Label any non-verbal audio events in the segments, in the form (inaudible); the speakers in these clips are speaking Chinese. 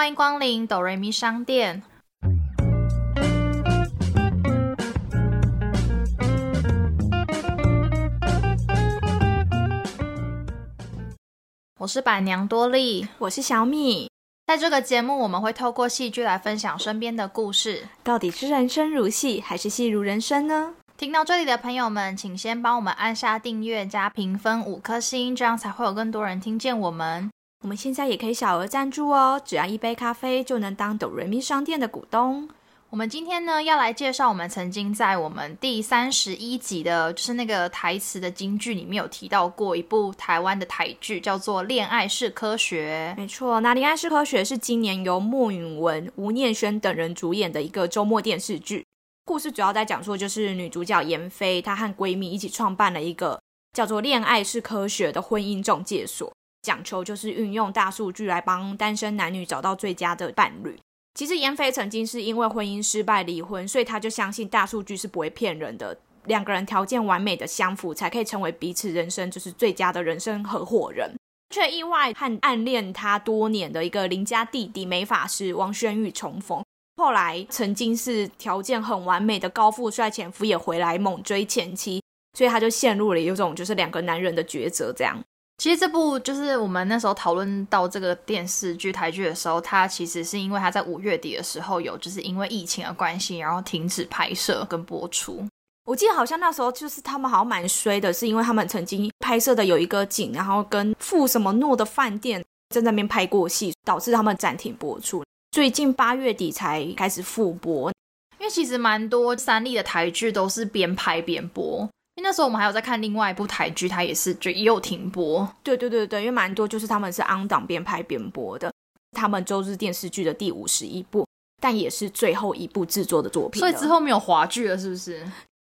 欢迎光临哆瑞咪商店。我是板娘多莉，我是小米。在这个节目，我们会透过戏剧来分享身边的故事。到底是人生如戏，还是戏如人生呢？听到这里的朋友们，请先帮我们按下订阅加评分五颗星，这样才会有更多人听见我们。我们现在也可以小额赞助哦，只要一杯咖啡就能当哆瑞咪商店的股东。我们今天呢要来介绍我们曾经在我们第三十一集的，就是那个台词的京剧里面有提到过一部台湾的台剧，叫做《恋爱是科学》。没错，那《恋爱是科学》是今年由莫允文、吴念轩等人主演的一个周末电视剧。故事主要在讲说，就是女主角闫飞，她和闺蜜一起创办了一个叫做“恋爱是科学”的婚姻中介所，讲求就是运用大数据来帮单身男女找到最佳的伴侣。其实闫飞曾经是因为婚姻失败离婚，所以他就相信大数据是不会骗人的，两个人条件完美的相符，才可以成为彼此人生就是最佳的人生合伙人，却意外和暗恋他多年的一个邻家弟弟美法师王轩玉重逢。后来曾经是条件很完美的高富帅前夫也回来猛追前妻，所以他就陷入了有种就是两个男人的抉择这样。其实这部就是我们那时候讨论到这个电视剧台剧的时候，它其实是因为它在五月底的时候有，就是因为疫情的关系，然后停止拍摄跟播出。我记得好像那时候就是他们好像蛮衰的，是因为他们曾经拍摄的有一个景，然后跟富什么诺的饭店在那边拍过戏，导致他们暂停播出。最近八月底才开始复播，因为其实蛮多三立的台剧都是边拍边播。那时候我们还有在看另外一部台剧，它也是就也有停播。对对对对，因为蛮多就是他们是昂档边拍边播的。他们周日电视剧的第五十一部，但也是最后一部制作的作品。所以之后没有华剧了，是不是？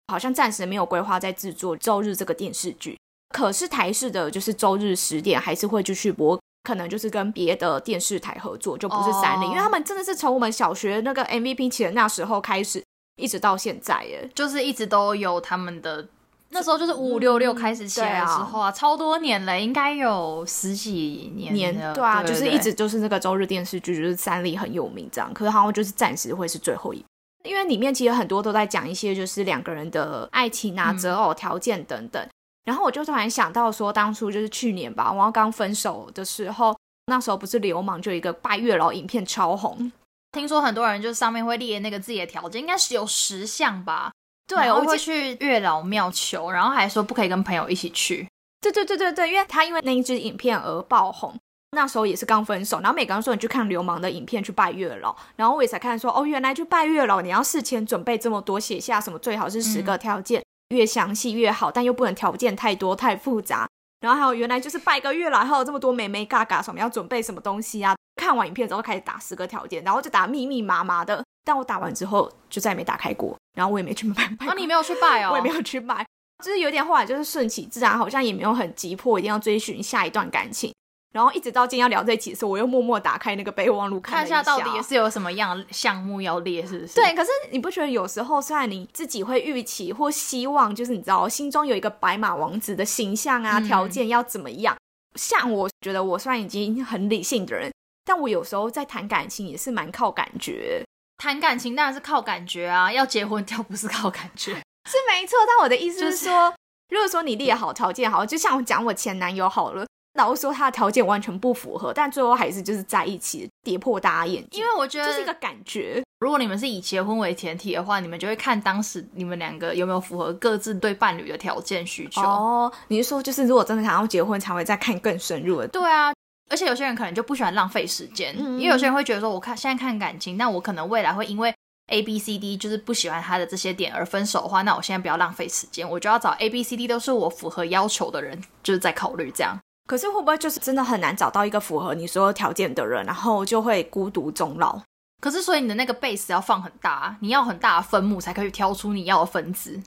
好像暂时没有规划在制作周日这个电视剧。可是台视的就是周日十点还是会继续播，可能就是跟别的电视台合作，就不是三立，因为他们真的是从我们小学那个 MVP 起的那时候开始，一直到现在，耶，就是一直都有他们的。那时候就是五五六六开始起来的时候啊，超多年了，应该有十几年年对啊，就是一直就是那个周日电视剧，就是三立很有名这样。可是好像就是暂时会是最后一，因为里面其实很多都在讲一些就是两个人的爱情啊、择偶条件等等。然后我就突然想到说，当初就是去年吧，我刚分手的时候，那时候不是流氓就一个拜月老影片超红，听说很多人就是上面会列那个自己的条件，应该是有十项吧。对，我会去月老庙求，然后还说不可以跟朋友一起去。对对对对对，因为他因为那一支影片而爆红，那时候也是刚分手，然后每个人说你去看流氓的影片去拜月老，然后我也才看说哦，原来去拜月老你要事前准备这么多，写下什么最好是十个条件，越详细越好，但又不能条件太多太复杂。然后还有原来就是拜个月老还有这么多美眉嘎嘎什么要准备什么东西啊？看完影片之后开始打十个条件，然后就打密密麻麻的。但我打完之后就再也没打开过，然后我也没去拜拜。啊，你没有去拜哦？(laughs) 我也没有去拜，就是有点后来就是顺其自然，好像也没有很急迫，一定要追寻下一段感情。然后一直到今天要聊这一期的时候，我又默默打开那个备忘录看一下，到底是有什么样项目要列，是不是？对。可是你不觉得有时候虽然你自己会预期或希望，就是你知道心中有一个白马王子的形象啊，条件要怎么样？像我觉得我虽然已经很理性的人，但我有时候在谈感情也是蛮靠感觉。谈感情当然是靠感觉啊，要结婚就不是靠感觉，(laughs) 是没错。但我的意思是说，如果说你列好条件好，就像我讲我前男友好了，然后说他的条件完全不符合，但最后还是就是在一起，跌破大家眼镜。因为我觉得这是一个感觉。如果你们是以结婚为前提的话，你们就会看当时你们两个有没有符合各自对伴侣的条件需求。哦，你是说就是如果真的想要结婚，才会再看更深入的？对啊。而且有些人可能就不喜欢浪费时间，因为有些人会觉得说，我看现在看感情，那我可能未来会因为 A B C D 就是不喜欢他的这些点而分手的话，那我现在不要浪费时间，我就要找 A B C D 都是我符合要求的人，就是在考虑这样。可是会不会就是真的很难找到一个符合你所有条件的人，然后就会孤独终老？可是所以你的那个 base 要放很大，你要很大的分母才可以挑出你要的分子。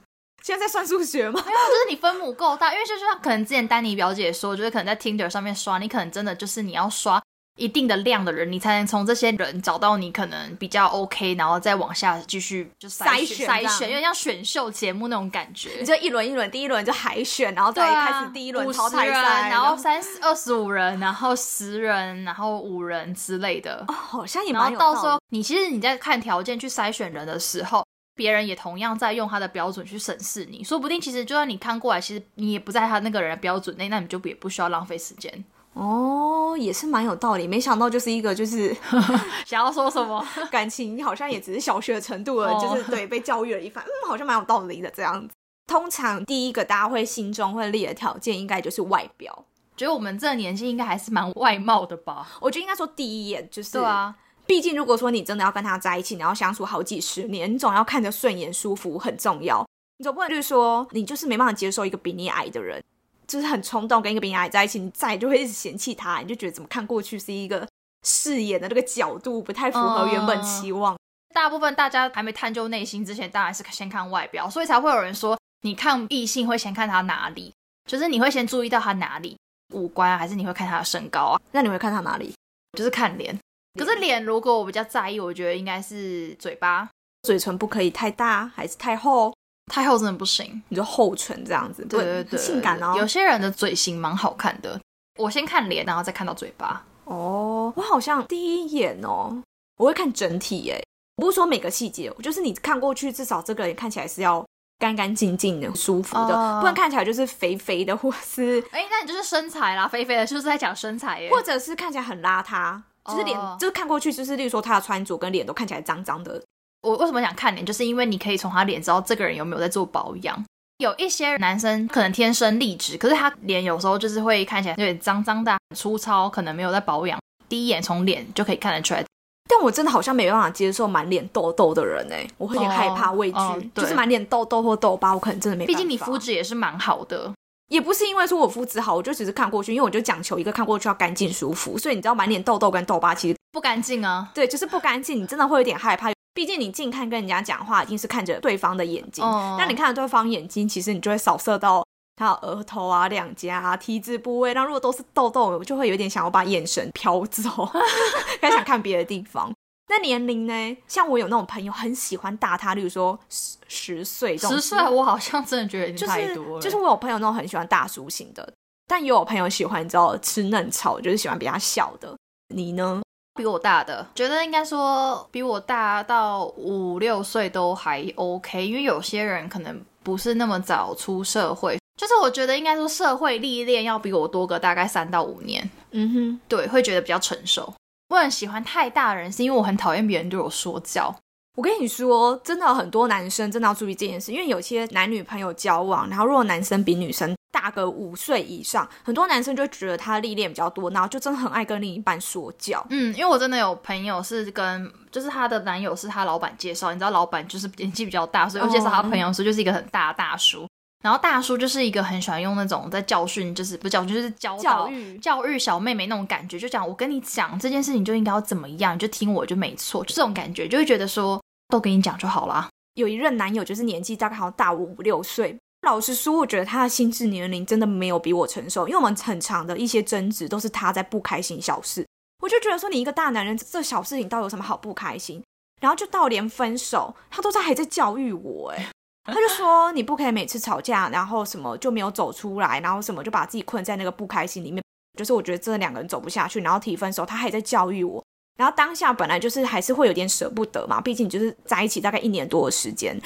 现在在算数学吗？没有，就是你分母够大，因为就是可能之前丹尼表姐说，就是可能在 Tinder 上面刷，你可能真的就是你要刷一定的量的人，你才能从这些人找到你可能比较 OK，然后再往下继续就筛选筛选，有点像选秀节目那种感觉。你就一轮一轮，第一轮就海选，然后再开始第一轮五淘汰人赛，然后三十二十五人，然后十人，然后五人之类的。哦，好像也然蛮有道后到时候你其实你在看条件去筛选人的时候，别人也同样在用他的标准去审视你，说不定其实就算你看过来，其实你也不在他那个人的标准内，那你就也不需要浪费时间。哦，也是蛮有道理。没想到就是一个就是 (laughs) 想要说什么？(laughs) 感情好像也只是小学程度了，哦就是对被教育了一番，嗯，好像蛮有道理的这样子。通常第一个大家会心中会列的条件，应该就是外表。觉得我们这个年纪应该还是蛮外貌的吧？我觉得应该说第一眼就是，对啊，毕竟如果说你真的要跟他在一起，你要相处好几十年，你总要看着顺眼、舒服很重要。你总不能就是说你就是没办法接受一个比你矮的人，就是很冲动跟一个比你矮在一起，你再就会一直嫌弃他，你就觉得怎么看过去是一个视野的那个角度不太符合原本期望。大部分大家还没探究内心之前，当然是先看外表，所以才会有人说，你看异性会先看他哪里，就是你会先注意到他哪里，五官啊，还是你会看他的身高啊，那你会看他哪里？就是看脸。可是脸，如果我比较在意，我觉得应该是嘴巴，嘴唇不可以太大，还是太厚？太厚真的不行。你就厚唇这样子，对对对，性感哦。有些人的嘴型蛮好看的，我先看脸，然后再看到嘴巴。哦，我好像第一眼哦，我会看整体耶，不是说每个细节，就是你看过去，至少这个人看起来是要干干净净的、舒服的，哦不然看起来就是肥肥的，或是哎，那你就是身材啦，肥肥的，就是在讲身材耶。或者是看起来很邋遢，就是脸，哦就是看过去就是，例如说他的穿着跟脸都看起来脏脏的。我为什么想看脸，就是因为你可以从他脸知道这个人有没有在做保养。有一些男生可能天生丽质，可是他脸有时候就是会看起来有点脏脏的、很粗糙，可能没有在保养。第一眼从脸就可以看得出来。但我真的好像没办法接受满脸痘痘的人哎，我会有点害怕、畏惧，就是满脸痘痘或痘疤，我可能真的没办法。毕竟你肤质也是蛮好的，也不是因为说我肤质好，我就只是看过去，因为我就讲求一个看过去要干净舒服，所以你知道满脸痘痘跟痘疤其实不干净啊。对，就是不干净，你真的会有点害怕。毕竟你近看跟人家讲话，一定是看着对方的眼睛，哦那你看着对方眼睛，其实你就会扫射到他的额头啊、两颊啊、T 字部位。那如果都是痘痘，我就会有点想要把眼神飘走，(laughs) 该想看别的地方。那年龄呢？像我有那种朋友很喜欢大他，例如说十十岁这种，十岁我好像真的觉得有就点太多了。是就是我有朋友那种很喜欢大叔型的，但也有朋友喜欢你知道吃嫩草，就是喜欢比他小的。你呢？比我大的，觉得应该说比我大到五六岁都还 OK，因为有些人可能不是那么早出社会，就是我觉得应该说社会历练要比我多个大概三到五年，嗯哼，对，会觉得比较成熟。我很喜欢太大的人，是因为我很讨厌别人对我说教。我跟你说，真的很多男生真的要注意这件事，因为有些男女朋友交往，然后如果男生比女生大个五岁以上，很多男生就觉得他历练比较多，然后就真的很爱跟另一半说教。嗯，因为我真的有朋友是跟，就是她的男友是她老板介绍，你知道老板就是年纪比较大，所以我介绍他朋友说就是一个很大的大叔。然后大叔就是一个很喜欢用那种在教训，就是不是教训，就是教教育教育小妹妹那种感觉，就讲我跟你讲这件事情就应该要怎么样，你就听我就没错，就这种感觉，就会觉得说都跟你讲就好啦。有一任男友就是年纪大概好像大我五六岁。老实说，我觉得他的心智年龄真的没有比我成熟，因为我们很长的一些争执都是他在不开心小事，我就觉得说你一个大男人，这小事情到底有什么好不开心？然后就到连分手，他都在还在教育我，哎，他就说你不可以每次吵架，然后什么就没有走出来，然后什么就把自己困在那个不开心里面，就是我觉得这两个人走不下去，然后提分手，他还在教育我。然后当下本来就是还是会有点舍不得嘛，毕竟就是在一起大概一年多的时间，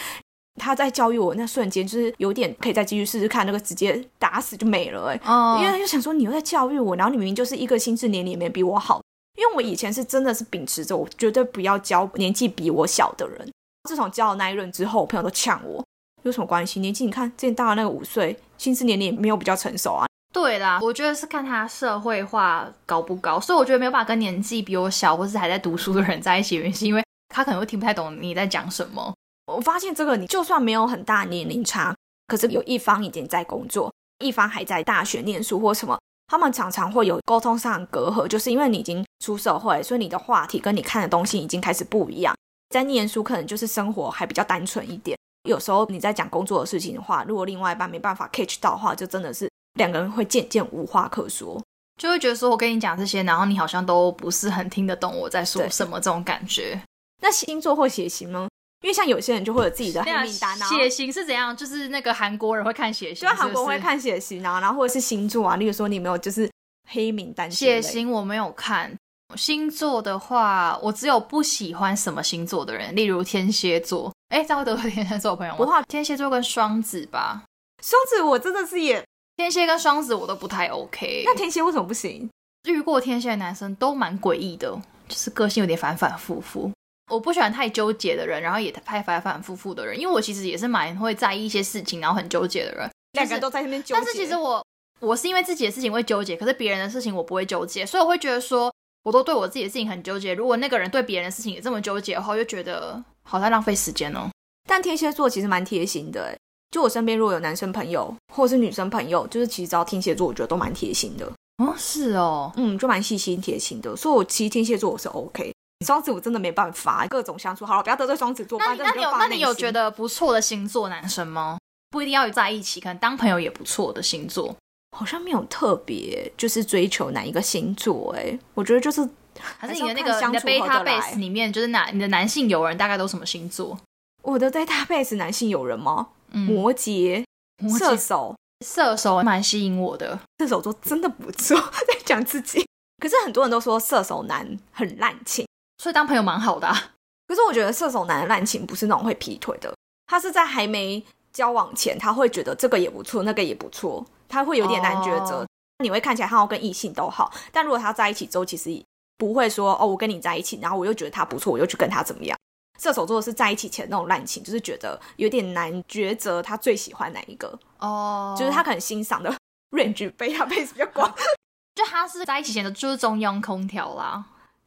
他在教育我那瞬间，就是有点可以再继续试试看，那个直接打死就没了哎、哦因为他就想说你又在教育我，然后你明明就是一个心智年龄也没比我好，因为我以前是真的是秉持着我绝对不要教年纪比我小的人。自从交了那一任之后，我朋友都呛我，有什么关系？年纪你看之前大了那个五岁，心智年龄没有比较成熟啊。对啦，我觉得是看他社会化高不高，所以我觉得没有办法跟年纪比我小或是还在读书的人在一起，原因是因为他可能会听不太懂你在讲什么。我发现这个，你就算没有很大年龄差，可是有一方已经在工作，一方还在大学念书或什么，他们常常会有沟通上的隔阂，就是因为你已经出社会，所以你的话题跟你看的东西已经开始不一样。在念书可能就是生活还比较单纯一点，有时候你在讲工作的事情的话，如果另外一半没办法 catch 到的话，就真的是两个人会渐渐无话可说。就会觉得说我跟你讲这些，然后你好像都不是很听得懂我在说什么这种感觉。那星座或血型呢？因为像有些人就会有自己的黑名单，然后血型是怎样？就是那个韩国人会看血型，就韩国会看血型啊，然后或者是星座啊，例如说你有没有就是黑名单血型我没有看。星座的话，我只有不喜欢什么星座的人，例如天蝎座。哎，这样会得罪天蝎座的朋友吗？不怕天蝎座跟双子吧，双子我真的是也，天蝎跟双子我都不太 OK。那天蝎为什么不行？遇过天蝎的男生都蛮诡异的，就是个性有点反反复复。我不喜欢太纠结的人，然后也太反反复复的人，因为我其实也是蛮会在意一些事情，然后很纠结的人。两个人都在那边纠结。但是其实我我是因为自己的事情会纠结，可是别人的事情我不会纠结，所以我会觉得说，我都对我自己的事情很纠结。如果那个人对别人的事情也这么纠结的话，我就觉得好像浪费时间哦。但天蝎座其实蛮贴心的，欸就我身边如果有男生朋友或者是女生朋友，就是其实只要天蝎座，我觉得都蛮贴心的。哦，是哦，嗯，就蛮细心贴心的，所以我其实天蝎座我是 OK。双子我真的没办法，各种相处好了，不要得罪双子座。那你那你有那你有觉得？得不错的星座男生吗？不一定要在一起，可能当朋友也不错的星座。好像没有特别就是追求哪一个星座哎、我觉得就是还是你的那个相处合得来 database 里面，就是哪你的男性友人大概都什么星座？我的 database 男性友人吗？嗯，摩羯、摩羯射手，射手蛮吸引我的。射手座真的不错，(laughs) 在讲自己。可是很多人都说射手男很滥情，所以当朋友蛮好的、啊。(laughs) 可是我觉得射手男的滥情不是那种会劈腿的，他是在还没交往前，他会觉得这个也不错，那个也不错，他会有点难抉择。哦你会看起来他要跟异性都好，但如果他在一起之后，其实不会说哦，我跟你在一起，然后我又觉得他不错，我又去跟他怎么样。射手座是在一起前那种滥情，就是觉得有点难抉择，他最喜欢哪一个，哦就是他可能欣赏的 (laughs) range 被他 base 比较广，(laughs) 就他是在一起前的就是中央空调啦。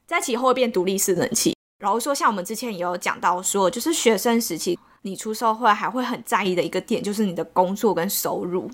在一起后会变独立式冷气。然后说，像我们之前也有讲到说，就是学生时期你出社会还会很在意的一个点，就是你的工作跟收入。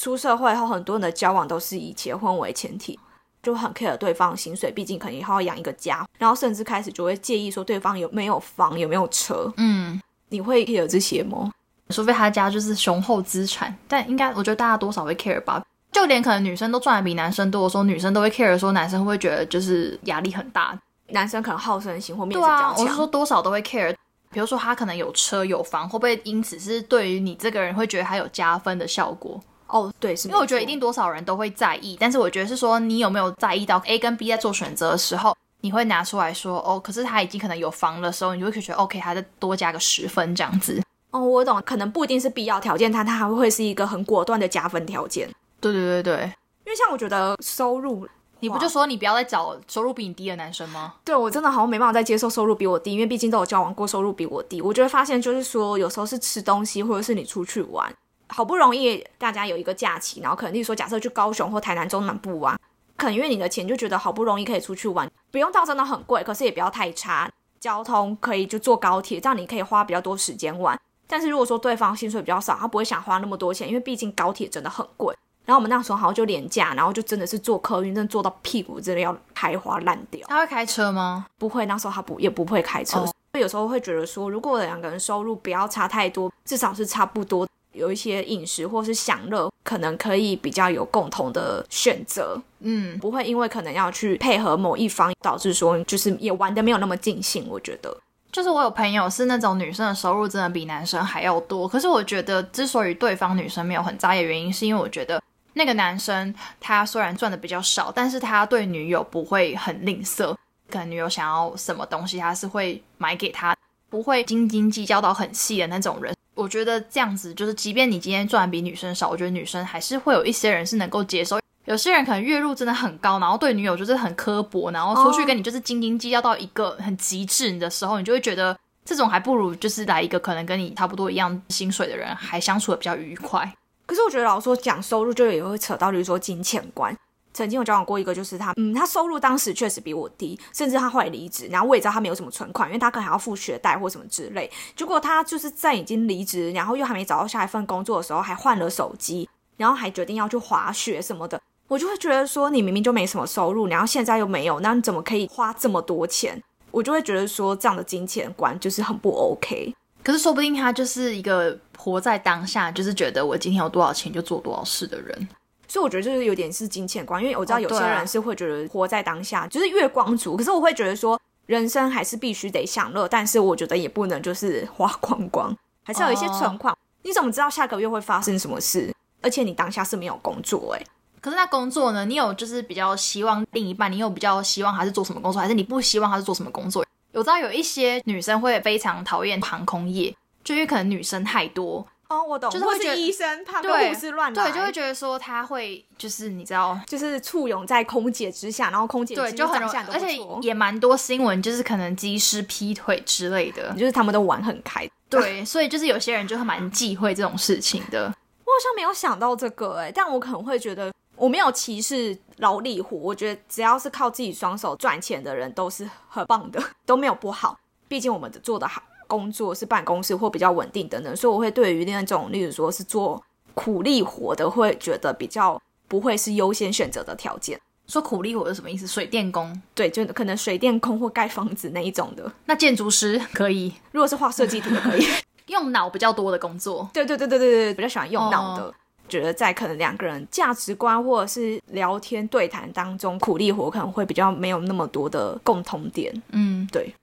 出社会后，很多人的交往都是以结婚为前提，就很 care 对方的薪水，毕竟可能以后要养一个家，然后甚至开始就会介意说对方有没有房、有没有车。嗯，你会 care 这些吗？除非他家就是雄厚资产，但应该我觉得大家多少会 care 吧。就连可能女生都赚的比男生多的时候，女生都会 care 说男生会不会觉得就是压力很大。男生可能好胜心或面子比较强。我是说多少都会 care。比如说他可能有车有房，会不会因此是对于你这个人会觉得他有加分的效果？哦，对，是因为我觉得一定多少人都会在意，但是我觉得是说你有没有在意到 A 跟 B 在做选择的时候，你会拿出来说哦，可是他已经可能有房的时候，你就会觉得 OK，他再多加个十分这样子。哦，我懂，可能不一定是必要条件，但它还会是一个很果断的加分条件。对对对对，因为像我觉得收入，你不就说你不要再找收入比你低的男生吗？对我真的好像没办法再接受收入比我低，因为毕竟都有交往过，收入比我低，我就会发现就是说，有时候是吃东西，或者是你出去玩，好不容易大家有一个假期，然后可能例如说假设去高雄或台南中南部玩，可能因为你的钱就觉得好不容易可以出去玩，不用到真的很贵，可是也不要太差，交通可以就坐高铁，这样你可以花比较多时间玩。但是如果说对方薪水比较少，他不会想花那么多钱，因为毕竟高铁真的很贵。然后我们那时候好像就廉价，然后就真的是坐客运，真的坐到屁股真的要开花烂掉。他会开车吗？不会，那时候他不也不会开车，有时候会觉得说，如果两个人收入不要差太多，至少是差不多，有一些饮食或是享乐，可能可以比较有共同的选择，嗯，不会因为可能要去配合某一方，导致说就是也玩的没有那么尽兴。我觉得，就是我有朋友是那种女生的收入真的比男生还要多，可是我觉得之所以对方女生没有很在意的原因，是因为我觉得那个男生他虽然赚的比较少，但是他对女友不会很吝啬，可能女友想要什么东西，他是会买给她，不会斤斤计较到很细的那种人。我觉得这样子就是，即便你今天赚比女生少，我觉得女生还是会有一些人是能够接受。有些人可能月入真的很高，然后对女友就是很刻薄，然后出去跟你就是斤斤计较到一个很极致的时候，你就会觉得这种还不如就是来一个可能跟你差不多一样薪水的人，还相处的比较愉快。可是我觉得老实说讲收入，就也会扯到，比如说金钱观。曾经有交往过一个，就是他，嗯，他收入当时确实比我低，甚至他后来离职，然后我也知道他没有什么存款，因为他可能还要付学贷或什么之类。结果他就是在已经离职，然后又还没找到下一份工作的时候，还换了手机，然后还决定要去滑雪什么的。我就会觉得说，你明明就没什么收入，然后现在又没有，那你怎么可以花这么多钱？我就会觉得说，这样的金钱观就是很不 OK。可是说不定他就是一个活在当下，就是觉得我今天有多少钱就做多少事的人。所以我觉得就是有点是金钱观，因为我知道有些人是会觉得活在当下就是月光族，可是我会觉得说人生还是必须得享乐，但是我觉得也不能就是 (laughs) 花光光，还是要有一些存款。你怎么知道下个月会发生什么事？而且你当下是没有工作、欸，可是那工作呢？你有就是比较希望另一半，你有比较希望他是做什么工作，还是你不希望他是做什么工作？我知道有一些女生会非常讨厌航空业，就因为可能女生太多，哦，我懂，就是会觉得医生怕跟对护士乱来，对，就会觉得说他会就是你知道，就是簇拥在空姐之下，然后空姐对，就很容易，长相而且也蛮多新闻，就是可能机师劈腿之类的。就是他们都玩很开。对，所以就是有些人就会蛮忌讳这种事情的。我好像没有想到这个哎、但我可能会觉得我没有歧视劳力活，我觉得只要是靠自己双手赚钱的人都是很棒的，都没有不好。毕竟我们做的好工作是办公室或比较稳定等等，所以我会对于那种例如说是做苦力活的，会觉得比较不会是优先选择的条件。说苦力活是什么意思？水电工？对，就可能水电工或盖房子那一种的，那建筑师可以如果是画设计图的可以。(laughs) 用脑比较多的工作。对对对对对对，比较喜欢用脑的。哦觉得在可能两个人价值观或者是聊天对谈当中，苦力活可能会比较没有那么多的共同点。嗯，对，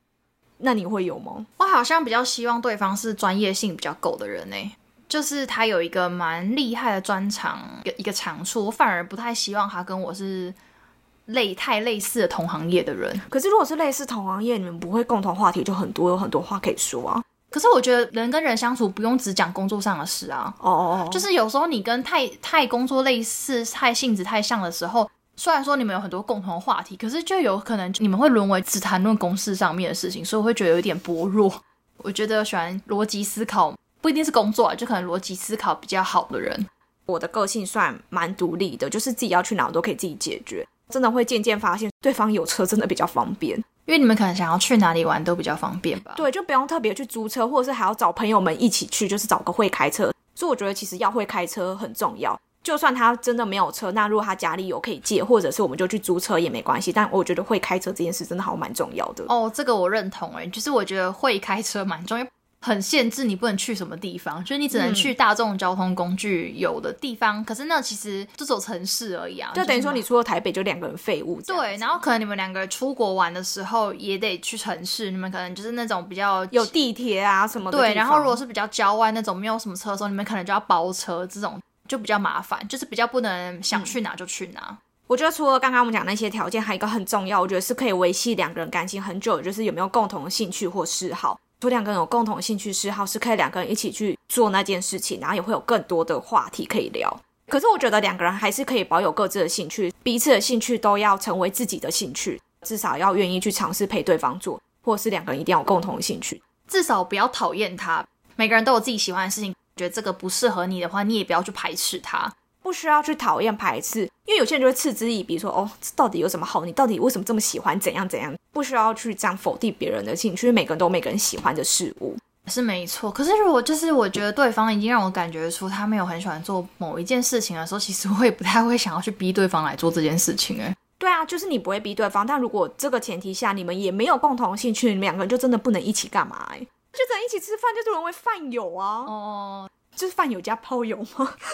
那你会有吗？我好像比较希望对方是专业性比较够的人呢、就是他有一个蛮厉害的专长，一个一个长处，我反而不太希望他跟我是类太类似的同行业的人。可是如果是类似同行业，你们不会共同话题就很多，有很多话可以说啊。可是我觉得人跟人相处不用只讲工作上的事啊，哦哦，就是是有时候你跟太太工作类似、太性质太像的时候，虽然说你们有很多共同的话题，可是就有可能你们会沦为只谈论公事上面的事情，所以我会觉得有点薄弱。我觉得喜欢逻辑思考，不一定是工作啊，就可能逻辑思考比较好的人。我的个性算蛮独立的，就是自己要去哪我都可以自己解决。真的会渐渐发现，对方有车真的比较方便。因为你们可能想要去哪里玩都比较方便吧。对，就不用特别去租车，或者是还要找朋友们一起去，就是找个会开车。所以我觉得其实要会开车很重要。就算他真的没有车，那如果他家里有可以借，或者是我们就去租车也没关系。但我觉得会开车这件事真的好蛮重要的。哦，这个我认同诶，就是我觉得会开车蛮重要，很限制你不能去什么地方，就是你只能去大众交通工具有的地方。可是那其实就只有城市而已啊，就等于说你出了台北就两个人废物。对，然后可能你们两个人出国玩的时候也得去城市，你们可能就是那种比较有地铁啊什么对，然后如果是比较郊外那种没有什么车的时候，你们可能就要包车，这种就比较麻烦，就是比较不能想去哪就去哪。我觉得除了刚刚我们讲那些条件，还有一个很重要，我觉得是可以维系两个人感情很久的，就是有没有共同的兴趣或嗜好。除两个人有共同的兴趣嗜好，是可以两个人一起去做那件事情，然后也会有更多的话题可以聊。可是我觉得两个人还是可以保有各自的兴趣，彼此的兴趣都要成为自己的兴趣，至少要愿意去尝试陪对方做，或者是两个人一定要有共同的兴趣。至少不要讨厌他。每个人都有自己喜欢的事情，觉得这个不适合你的话，你也不要去排斥他。不需要去讨厌排斥，因为有些人就会嗤之以鼻，说哦，这到底有什么好？你到底为什么这么喜欢？怎样怎样？不需要去这样否定别人的兴趣，每个人都有每个人喜欢的事物。是没错，可是如果就是我觉得对方已经让我感觉出他没有很喜欢做某一件事情的时候，其实我也不太会想要去逼对方来做这件事情。哎，对啊，就是你不会逼对方，但如果这个前提下你们也没有共同兴趣，你们两个人就真的不能一起干嘛、欸？就只能一起吃饭，就是沦为饭友啊，哦，就是饭友加炮友吗？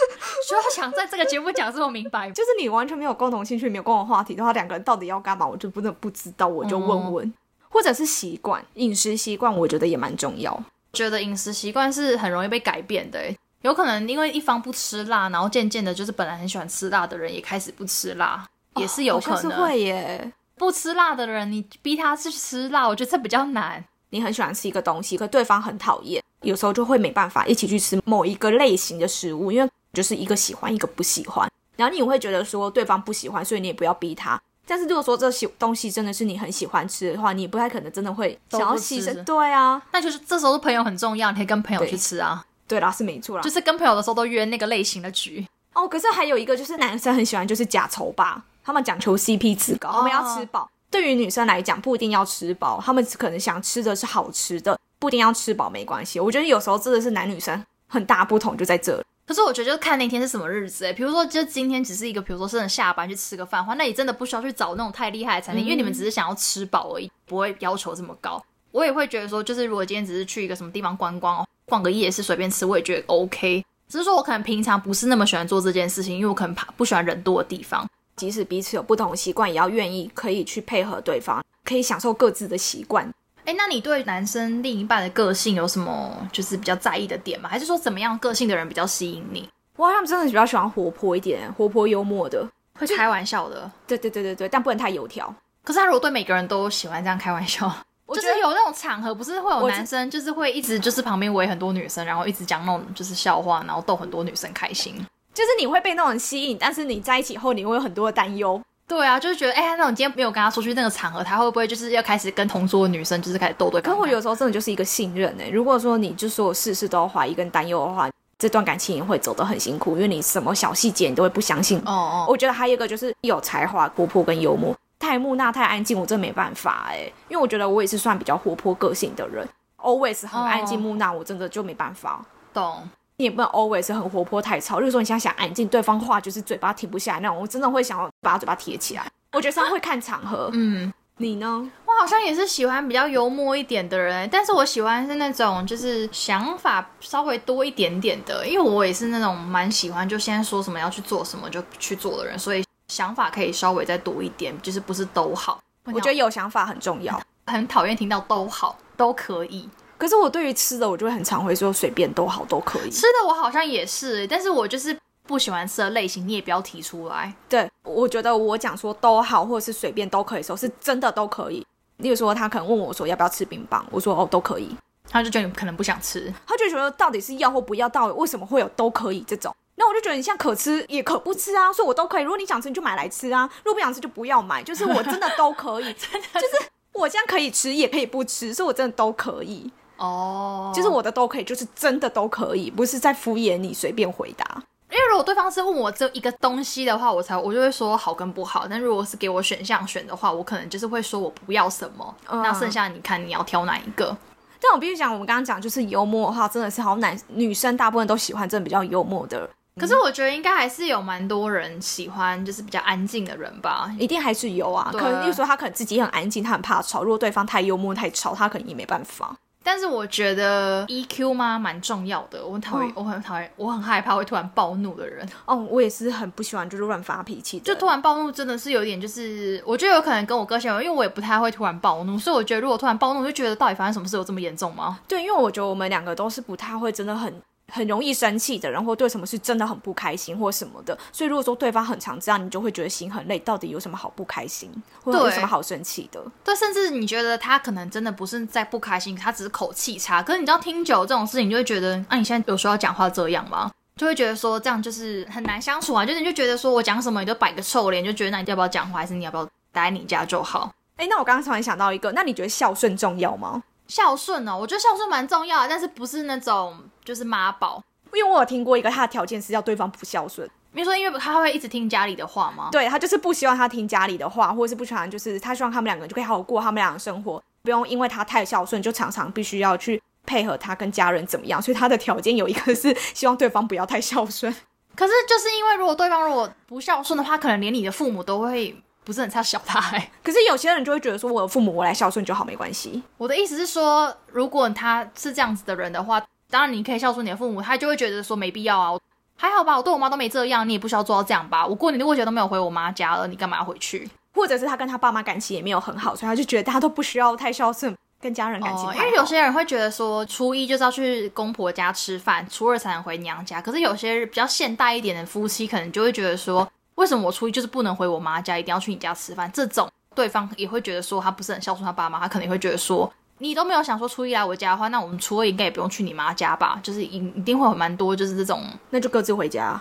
(laughs) 需要想在这个节目讲这么明白，就是你完全没有共同兴趣，没有共同话题的话，两个人到底要干嘛，我就不能不知道，我就问问，或者是习惯饮食习惯，我觉得也蛮重要。觉得饮食习惯是很容易被改变的。哎，有可能因为一方不吃辣，然后渐渐的，就是本来很喜欢吃辣的人也开始不吃辣，也是有可能。会耶。不吃辣的人，你逼他去吃辣，我觉得这比较难。你很喜欢吃一个东西，可对方很讨厌，有时候就会没办法一起去吃某一个类型的食物，因为就是一个喜欢，一个不喜欢。然后你也会觉得说对方不喜欢，所以你也不要逼他。但是如果说这些东西真的是你很喜欢吃的话，你也不太可能真的会想要牺都不吃牲。对啊，那就是这时候朋友很重要，你可以跟朋友去吃啊，对啦，是没错啦。就是跟朋友的时候都约那个类型的局。哦，可是还有一个就是男生很喜欢就是假丑吧，他们讲求 CP 值高，他们要吃饱。对于女生来讲，不一定要吃饱，他们可能想吃的是好吃的，不一定要吃饱没关系。我觉得有时候真的是男女生很大不同就在这里。可是我觉得就是看那天是什么日子哎、比如说就今天只是一个，比如说是下班去吃个饭的话，那你真的不需要去找那种太厉害的餐厅，因为你们只是想要吃饱而已，不会要求这么高。我也会觉得说，就是如果今天只是去一个什么地方观光哦，逛个夜市随便吃，我也觉得 OK。只是说我可能平常不是那么喜欢做这件事情，因为我可能怕不喜欢人多的地方。即使彼此有不同的习惯，也要愿意可以去配合对方，可以享受各自的习惯。哎，那你对男生另一半的个性有什么就是比较在意的点吗？还是说怎么样个性的人比较吸引你？我好像真的比较喜欢活泼一点、活泼幽默的，会开玩笑的。对对对对对，但不能太油条。可是他如果对每个人都喜欢这样开玩笑，就是有那种场合，不是会有男生就是会一直就是旁边围很多女生，然后一直讲那种就是笑话，然后逗很多女生开心。就是你会被那种吸引，但是你在一起后你会有很多的担忧。对啊，就是觉得哎，那种今天没有跟他出去那个场合，他会不会就是要开始跟同桌的女生就是开始斗对？可我有时候真的就是一个信任哎。如果说你就所有事事都要怀疑跟担忧的话，这段感情也会走得很辛苦，因为你什么小细节你都会不相信。哦哦，我觉得还有一个就是有才华、活泼跟幽默。太木讷、太安静，我真没办法哎。因为我觉得我也是算比较活泼个性的人，always 很安静木讷，我真的就没办法。懂。你也不能 always 很活泼太吵，就是说你现在想安静，对方话就是嘴巴停不下来那种，我真的会想要把嘴巴贴起来。我觉得他会看场合。(laughs) 嗯，你呢？我好像也是喜欢比较幽默一点的人，但是我喜欢是那种就是想法稍微多一点点的，因为我也是那种蛮喜欢就现在说什么要去做什么就去做的人，所以想法可以稍微再多一点，就是不是都好。我觉得有想法很重要，很讨厌听到都好都可以。可是我对于吃的，我就会很常会说随便都好都可以。吃的我好像也是，但是我就是不喜欢吃的类型，你也不要提出来。对，我觉得我讲说都好，或者是随便都可以，时候是真的都可以。例如说，他可能问我说要不要吃冰棒，我说哦都可以，他就觉得你可能不想吃，他就觉得到底是要或不要，到底为什么会有都可以这种？那我就觉得你像可吃也可不吃啊，所以我都可以。如果你想吃，你就买来吃啊；如果不想吃，就不要买。就是我真的都可以，真 (laughs) 的就是我现在可以吃，也可以不吃，所以我真的都可以。哦，就是我的都可以，就是真的都可以，不是在敷衍你，随便回答。因为如果对方是问我只有一个东西的话，我才我就会说好跟不好。但如果是给我选项选的话，我可能就是会说我不要什么，那剩下你看你要挑哪一个。但我必须讲，我们刚刚讲就是幽默的话，真的是好男女生大部分都喜欢，真的比较幽默的。可是我觉得应该还是有蛮多人喜欢，就是比较安静的人吧，一定还是有啊。可能例如说他可能自己很安静，他很怕吵。如果对方太幽默太吵，他可能也没办法。但是我觉得 EQ 吗蛮重要的，我很讨厌，我很讨厌，我很害怕会突然暴怒的人。哦，我也是很不喜欢就是乱发脾气，就突然暴怒真的是有点就是，我觉得有可能跟我个性有，因为我也不太会突然暴怒，所以我觉得如果突然暴怒，就觉得到底发生什么事有这么严重吗？对，因为我觉得我们两个都是不太会真的很。很容易生气的人，或对什么事真的很不开心，或什么的。所以如果说对方很常这样，你就会觉得心很累。到底有什么好不开心，或者有什么好生气的？对，甚至你觉得他可能真的不是在不开心，他只是口气差。可是你知道，听久这种事情，你就会觉得，啊，你现在有时候要讲话这样吗？就会觉得说这样就是很难相处啊。就是你就觉得说我讲什么你就摆个臭脸，就觉得那你要不要讲话，还是你要不要待在你家就好？哎，那我刚刚突然想到一个，那你觉得孝顺重要吗？孝顺哦，我觉得孝顺蛮重要的，但是不是那种就是妈宝。因为我有听过一个，他的条件是要对方不孝顺。比如说，因为他会一直听家里的话吗？对他就是不希望他听家里的话，或者是不喜欢，就是他希望他们两个就可以好好过他们俩的生活，不用因为他太孝顺，就常常必须要去配合他跟家人怎么样。所以他的条件有一个是希望对方不要太孝顺。可是就是因为如果对方如果不孝顺的话，可能连你的父母都会不是很差小他。(laughs) 可是有些人就会觉得说，我有父母我来孝顺就好，没关系。我的意思是说，如果他是这样子的人的话。当然，你可以孝顺你的父母，他就会觉得说没必要啊，还好吧，我对我妈都没这样，你也不需要做到这样吧。我过年的过节都没有回我妈家了，你干嘛要回去？或者是他跟他爸妈感情也没有很好，所以他就觉得大家都不需要太孝顺，跟家人感情。因为有些人会觉得说，初一就是要去公婆家吃饭，初二才能回娘家。可是有些比较现代一点的夫妻，可能就会觉得说，为什么我初一就是不能回我妈家，一定要去你家吃饭？这种对方也会觉得说，他不是很孝顺他爸妈，他可能也会觉得说。你都没有想说初一来我家的话，那我们初二应该也不用去你妈家吧？就是一一定会有蛮多，就是这种，那就各自回家。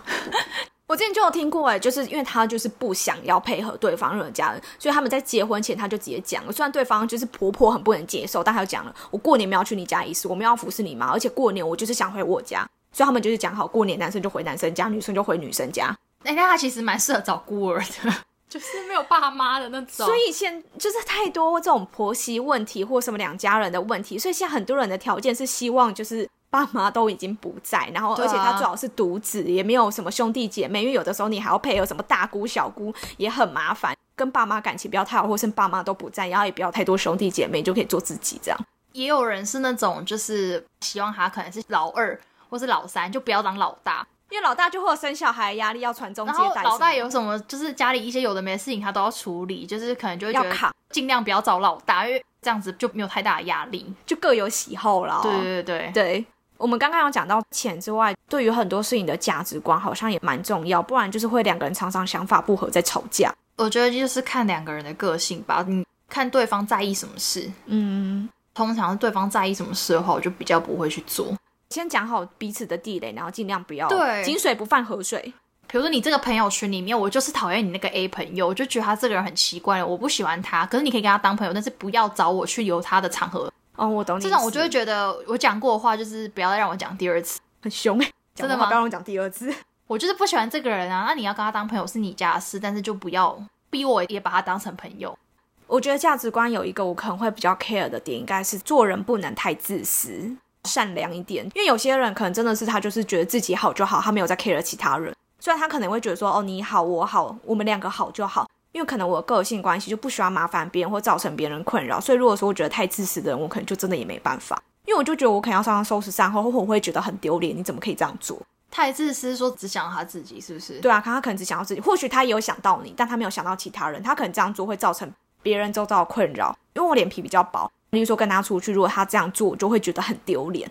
我之前就有听过，哎，就是因为他就是不想要配合对方任何家人，所以他们在结婚前他就直接讲了。虽然对方就是婆婆很不能接受，但他就讲了，我过年没有去你家一次，我们要服侍你妈，而且过年我就是想回我家，所以他们就是讲好，过年男生就回男生家，女生就回女生家。哎，那他其实蛮适合找孤儿的。(laughs) 就是没有爸妈的那种，所以现就是太多这种婆媳问题或什么两家人的问题，所以现在很多人的条件是希望就是爸妈都已经不在，然后而且他最好是独子，也没有什么兄弟姐妹，因为有的时候你还要配合什么大姑小姑，也很麻烦。跟爸妈感情不要太好，或是爸妈都不在，然后也不要太多兄弟姐妹，就可以做自己这样。也有人是那种就是希望他可能是老二。或是老三，就不要当老大。因为老大就会有生小孩压力，要传宗接代。老大有什么，就是家里一些有的没的事情，他都要处理，就是可能就会觉得尽量不要找老大，因为这样子就没有太大的压力，就各有喜好了。对对对对，我们刚刚有讲到钱之外，对于很多事情的价值观好像也蛮重要，不然就是会两个人常常想法不合在吵架。我觉得就是看两个人的个性吧，你看对方在意什么事，嗯，通常是对方在意什么事的话，我就比较不会去做。先讲好彼此的地雷，然后尽量不要对井水不犯河水。比如说你这个朋友圈里面，我就是讨厌你那个 A 朋友，我就觉得他这个人很奇怪，我不喜欢他。可是你可以跟他当朋友，但是不要找我去留他的场合。哦，我懂你。这种我就会觉得我讲过的话，就是不要再让我讲第二次，很凶哎，(laughs) 真的吗？不要让我讲第二次。我就是不喜欢这个人啊。那你要跟他当朋友是你家的事，但是就不要逼我也把他当成朋友。我觉得价值观有一个我可能会比较 care 的点，应该是做人不能太自私。善良一点，因为有些人可能真的是他就是觉得自己好就好，他没有在 care 其他人。虽然他可能会觉得说，哦，你好我好，我们两个好就好。因为可能我的个性关系就不喜欢麻烦别人或造成别人困扰，所以如果说我觉得太自私的人，我可能就真的也没办法。因为我就觉得我可能要常常收拾善后，或我会觉得很丢脸。你怎么可以这样做？太自私，说只想到他自己，是不是？对啊，他可能只想到自己，或许他也有想到你，但他没有想到其他人。他可能这样做会造成别人周遭的困扰。因为我脸皮比较薄，比如说跟他出去，如果他这样做，我就会觉得很丢脸。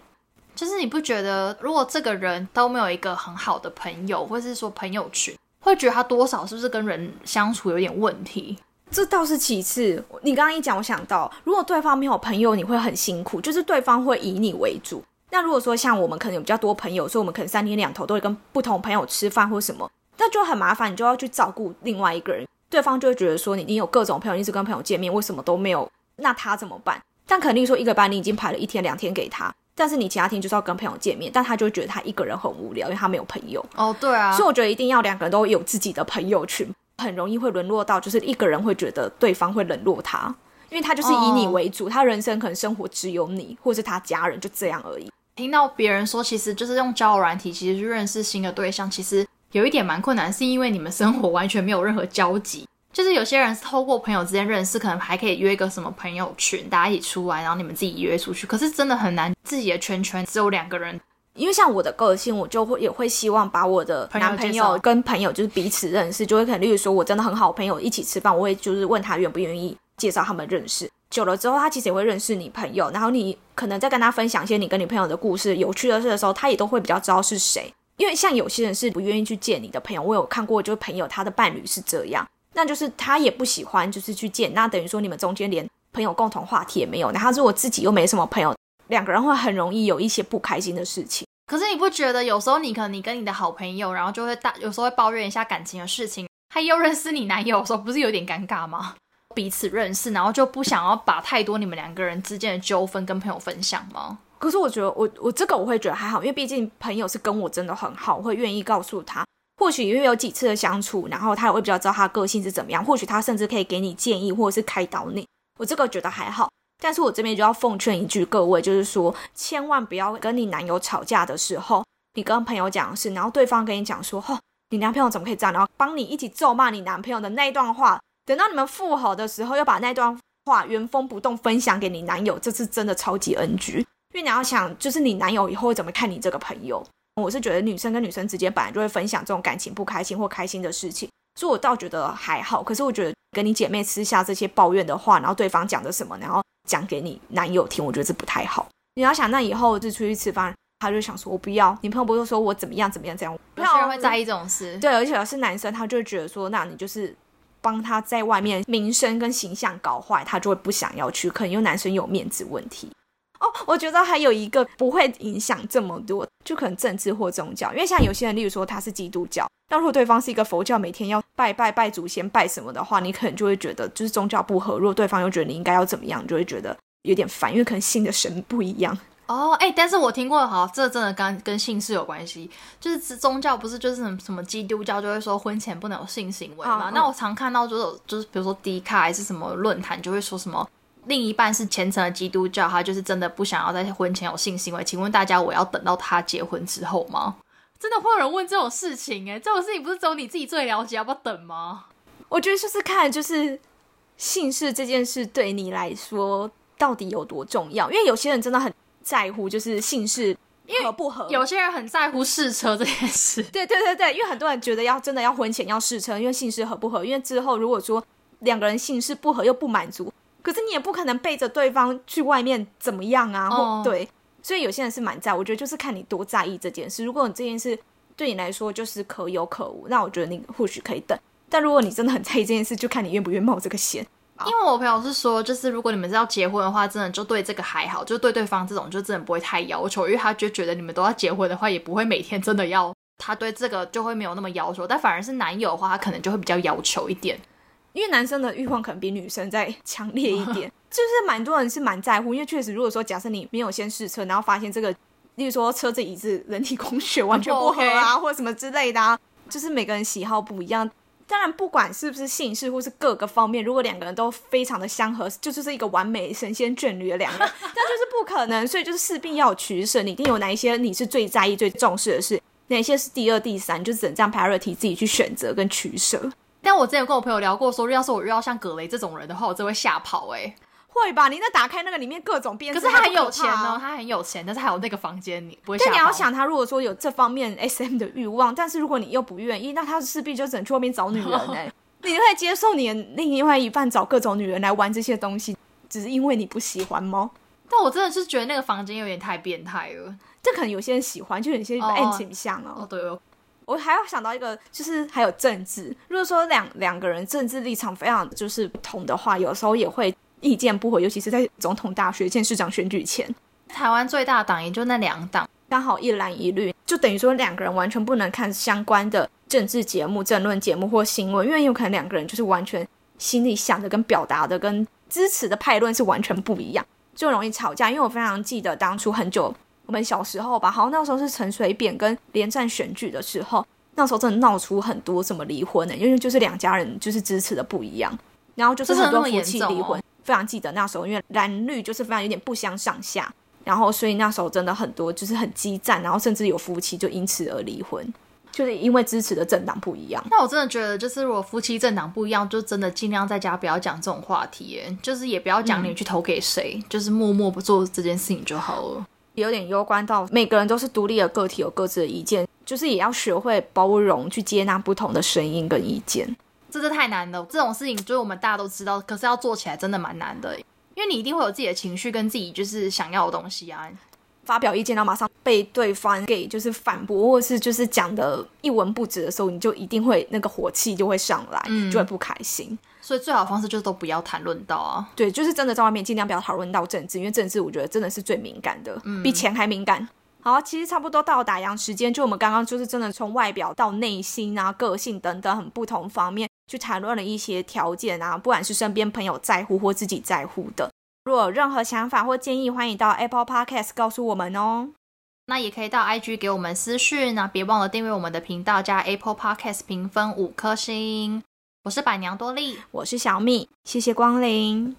就是你不觉得，如果这个人都没有一个很好的朋友，或者是说朋友群，会觉得他多少是不是跟人相处有点问题？这倒是其次。你刚刚一讲，我想到，如果对方没有朋友，你会很辛苦，就是对方会以你为主。那如果说像我们可能有比较多朋友，所以我们可能三天两头都会跟不同朋友吃饭或什么，那就很麻烦，你就要去照顾另外一个人，对方就会觉得说你你有各种朋友，一直跟朋友见面，为什么都没有？那他怎么办？但肯定说一个班你已经排了一天两天给他。但是你其他天就是要跟朋友见面，但他就会觉得他一个人很无聊，因为他没有朋友。哦，对啊。所以我觉得一定要两个人都有自己的朋友群，很容易会沦落到就是一个人会觉得对方会冷落他，因为他就是以你为主，他人生可能生活只有你，或是他家人就这样而已。听到别人说，其实就是用交友软体，其实去认识新的对象，其实有一点蛮困难，是因为你们生活完全没有任何交集。就是有些人是透过朋友之间认识，可能还可以约一个什么朋友群，大家一起出来，然后你们自己约出去。可是真的很难，自己的圈圈只有两个人。因为像我的个性，我就会也会希望把我的男朋友跟朋友就是彼此认识，就会可能例如说我真的很好朋友一起吃饭，我会就是问他愿不愿意介绍他们认识。久了之后，他其实也会认识你朋友，然后你可能在跟他分享一些你跟你朋友的故事、有趣的事的时候，他也都会比较知道是谁。因为像有些人是不愿意去见你的朋友，我有看过，就是朋友他的伴侣是这样。那就是他也不喜欢，就是去见，那等于说你们中间连朋友共同话题也没有。然后如果自己又没什么朋友，两个人会很容易有一些不开心的事情。可是你不觉得有时候你可能你跟你的好朋友，然后就会大有时候会抱怨一下感情的事情，他又认识你男友的时候，不是有点尴尬吗？彼此认识，然后就不想要把太多你们两个人之间的纠纷跟朋友分享吗？可是我觉得我我这个我会觉得还好，因为毕竟朋友是跟我真的很好，我会愿意告诉他。或许因为有几次的相处，然后他也会比较知道他个性是怎么样。或许他甚至可以给你建议，或者是开导你。我这个觉得还好，但是我这边就要奉劝一句，各位就是说，千万不要跟你男友吵架的时候，你跟朋友讲的是，然后对方跟你讲说，哦，你男朋友怎么可以这样？然后帮你一起咒骂你男朋友的那一段话，等到你们复合的时候，又把那段话原封不动分享给你男友，这是真的超级 NG。因为你要想，就是你男友以后会怎么看你这个朋友。我是觉得女生跟女生之间本来就会分享这种感情不开心或开心的事情，所以我倒觉得还好。可是我觉得跟你姐妹私下这些抱怨的话，然后对方讲的什么，然后讲给你男友听，我觉得这不太好。你要想，那以后就出去吃饭，他就想说我不要，你朋友不是说我怎么样怎么样怎样，有些人会在意这种事。对，而且是男生，他就会觉得说，那你就是帮他在外面名声跟形象搞坏，他就会不想要去。可能因为男生有面子问题。哦，我觉得还有一个不会影响这么多，就可能政治或宗教，因为像有些人，例如说他是基督教，那如果对方是一个佛教，每天要拜拜拜祖先拜什么的话，你可能就会觉得就是宗教不合。如果对方又觉得你应该要怎么样，就会觉得有点烦，因为可能信的神不一样。哦，哎，但是我听过，好，这真的跟跟姓氏有关系，就是宗教不是就是什么什么基督教就会说婚前不能有性行为嘛？那我常看到就是就是比如说迪卡还是什么论坛就会说什么。另一半是虔诚的基督教，他就是真的不想要在婚前有性行为。请问大家，我要等到他结婚之后吗？真的会有人问这种事情？哎，这种事情不是只有你自己最了解，要不要等吗？我觉得就是看，就是姓氏这件事对你来说到底有多重要。因为有些人真的很在乎，就是姓氏合不合。有些人很在乎试车这件事。(laughs) 对对对对，因为很多人觉得要真的要婚前要试车，因为姓氏合不合。因为之后如果说两个人姓氏不合又不满足，可是你也不可能背着对方去外面怎么样啊？或对，所以有些人是蛮在，我觉得就是看你多在意这件事。如果你这件事对你来说就是可有可无，那我觉得你或许可以等。但如果你真的很在意这件事，就看你愿不愿意冒这个险。(laughs) 因为我朋友是说，就是如果你们是要结婚的话，真的就对这个还好，就对对方这种就真的不会太要求，因为他就觉得你们都要结婚的话，也不会每天真的要他对这个就会没有那么要求，但反而是男友的话，他可能就会比较要求一点，因为男生的欲望可能比女生再强烈一点，(laughs) 就是蛮多人是蛮在乎，因为确实如果说假设你没有先试车，然后发现这个，例如说车子椅子人体工学完全不合啊，或者什么之类的啊，就是每个人喜好不一样。当然，不管是不是姓氏或是各个方面，如果两个人都非常的相合，就就是一个完美神仙眷侣的两个，(laughs) 但就是不可能，所以就是势必要有取舍。你一定有哪一些你是最在意、最重视的事，哪些是第二、第三，就只能这样 priority 自己去选择跟取舍。但我之前跟我朋友聊过，说要是我遇到像葛雷这种人的话，我真会吓跑哎。会吧？你那打开那个里面各种变，可是他很有钱呢，他很有钱，但是还有那个房间，你不会。但你要想，他如果说有这方面 S M 的欲望，但是如果你又不愿意，那他势必就只能去外面找女人哎。(laughs) 你会接受你的另外一半找各种女人来玩这些东西，只是因为你不喜欢吗？但我真的是觉得那个房间有点太变态了。这可能有些人喜欢，就有些 N 倾向哦。哦，对哦。我还要想到一个，就是还有政治。如果说两两个人政治立场非常就是不同的话，有时候也会意见不合，尤其是在总统大学、县市长选举前。台湾最大党也就那两党，刚好一蓝一绿，就等于说两个人完全不能看相关的。政治节目、政论节目或新闻，因为有可能两个人就是完全心里想的跟表达的跟支持的派论是完全不一样，就容易吵架。因为我非常记得当初很久我们小时候吧，好像那时候是陈水扁跟连战选举的时候，那时候真的闹出很多什么离婚的，因为就是两家人就是支持的不一样，然后就是很多夫妻离婚。非常记得那时候，因为蓝绿就是非常有点不相上下，然后所以那时候真的很多就是很激战，然后甚至有夫妻就因此而离婚。就是因为支持的政党不一样，那我真的觉得，就是如果夫妻政党不一样，就真的尽量在家不要讲这种话题，就是也不要讲你去投给谁，就是默默不做这件事情就好了。有点攸关到每个人都是独立的个体，有各自的意见，就是也要学会包容，去接纳不同的声音跟意见。这是太难了，这种事情就是我们大家都知道，可是要做起来真的蛮难的，因为你一定会有自己的情绪跟自己就是想要的东西啊。发表意见，然后马上被对方给就是反驳，或是就是讲的一文不值的时候，你就一定会那个火气就会上来，就会不开心。所以最好的方式就是都不要谈论到啊。对，就是真的在外面尽量不要讨论到政治，因为政治我觉得真的是最敏感的，比钱还敏感。好，其实差不多到打烊时间，就我们刚刚就是真的从外表到内心啊、个性等等很不同方面去谈论了一些条件啊，不管是身边朋友在乎或自己在乎的。如果有任何想法或建议，欢迎到 Apple Podcast 告诉我们哦。那也可以到 IG 给我们私讯，那别忘了订阅我们的频道，加 Apple Podcast 评分五颗星。我是板娘多莉，我是小米，谢谢光临。